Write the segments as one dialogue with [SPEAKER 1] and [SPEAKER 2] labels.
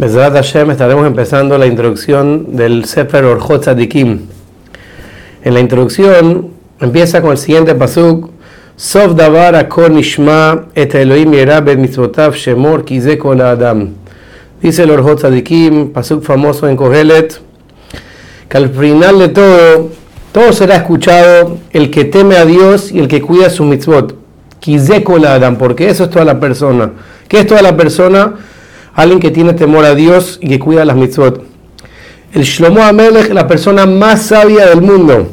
[SPEAKER 1] Bezrat Hashem estaremos empezando la introducción del Sefer Orchot Tzadikim. En la introducción empieza con el siguiente pasuk: Sof davar akor nishma et Elohim yera ben mitzvotav shemor kize kol adam. Dice el Orchot Tzadikim, pasuk famoso en Kohelet, que al final de todo, todo será escuchado el que teme a Dios y el que cuida su mitzvot. Kize kol adam, porque eso es toda la persona. ¿Qué es toda la persona? Alguien que tiene temor a Dios y que cuida las mitzvot. El Shlomo Amelech, la persona más sabia del mundo,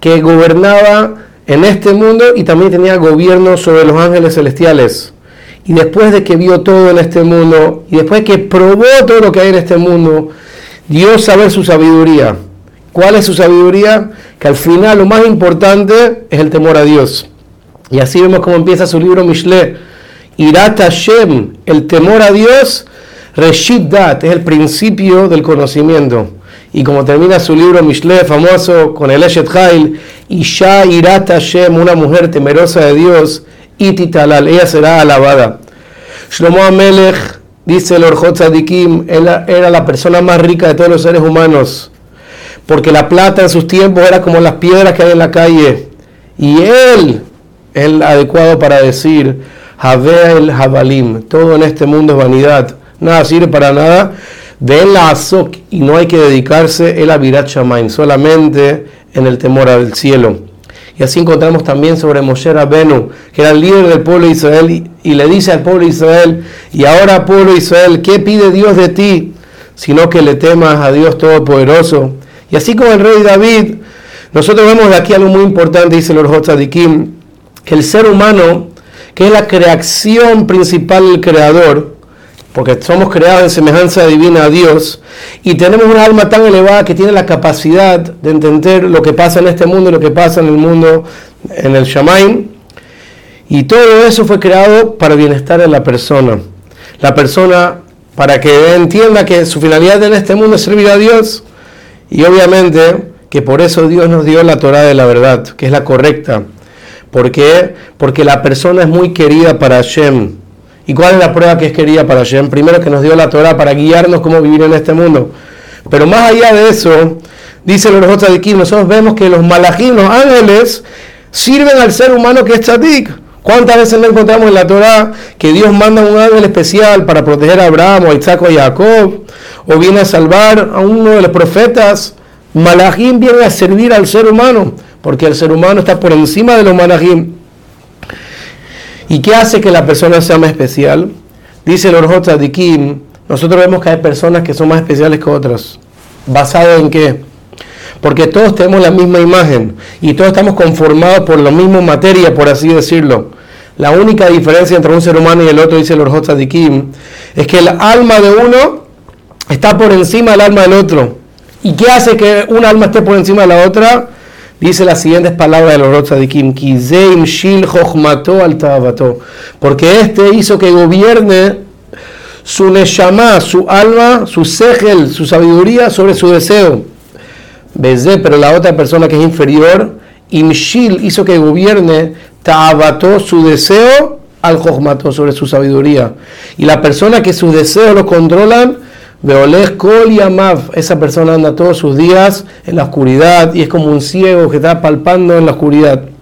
[SPEAKER 1] que gobernaba en este mundo y también tenía gobierno sobre los ángeles celestiales. Y después de que vio todo en este mundo, y después de que probó todo lo que hay en este mundo, dio saber su sabiduría. ¿Cuál es su sabiduría? Que al final lo más importante es el temor a Dios. Y así vemos cómo empieza su libro Mishle. Irat Hashem, el temor a Dios, Reshit Dat es el principio del conocimiento. Y como termina su libro Mishle, famoso, con el Eshet Hail, Isha Irat Hashem, una mujer temerosa de Dios, Ititalal, ella será alabada. Shlomo Amelech, dice el Orjot Tzadikim, era la persona más rica de todos los seres humanos, porque la plata en sus tiempos era como las piedras que hay en la calle. Y él el adecuado para decir, Havea el Jabalim, todo en este mundo es vanidad nada sirve para nada. De la azok y no hay que dedicarse el avirat shamain, solamente en el temor al cielo. Y así encontramos también sobre Moshe Rabenu, que era el líder del pueblo de Israel, y, le dice al pueblo de Israel, y ahora pueblo de Israel, ¿qué pide Dios de ti? Sino que le temas a Dios Todopoderoso. Y así como el rey David, nosotros vemos de aquí algo muy importante, dice el Tzadikim, que el ser humano, que es la creación principal del Creador, porque somos creados en semejanza divina a Dios y tenemos una alma tan elevada que tiene la capacidad de entender lo que pasa en este mundo y lo que pasa en el mundo, en el Shamaim. Y todo eso fue creado para el bienestar de la persona. La persona, para que entienda que su finalidad en este mundo es servir a Dios. Y obviamente que por eso Dios nos dio la Torah de la verdad, que es la correcta. ¿Por qué? Porque la persona es muy querida para Hashem. ¿Y cuál es la prueba que es querida para Hashem? Primero que nos dio la Torah para guiarnos cómo vivir en este mundo. Pero más allá de eso, dice los otros de aquí, nosotros vemos que los malajim, los ángeles, sirven al ser humano que es tzadik. ¿Cuántas veces no encontramos en la Torah que Dios manda un ángel especial para proteger a Abraham a Isaac o a Jacob? O viene a salvar a uno de los profetas. Malajim viene a servir al ser humano, porque el ser humano está por encima de los malajim. ¿Y qué hace que la persona sea más especial? Dice el Orjot Kim, nosotros vemos que hay personas que son más especiales que otras. ¿Basado en qué? Porque todos tenemos la misma imagen y todos estamos conformados por la misma materia, por así decirlo. La única diferencia entre un ser humano y el otro, dice el Orjot Kim, es que el alma de uno está por encima del alma del otro. ¿Y qué hace que un alma esté por encima de la otra? Dice las siguientes palabras de los Tzadikim, Kizeim Shil Chochmato al porque este hizo que gobierne su Neshama, su alma, su Segel, su sabiduría sobre su deseo. Bezé, pero la otra persona que es inferior, Imshil hizo que gobierne Ta'abato, su deseo al Chochmato, sobre su sabiduría. Y la persona que sus deseos lo controlan, Veolej Kol y Amav, esa persona anda todos sus días en la oscuridad y es como un ciego que está palpando en la oscuridad.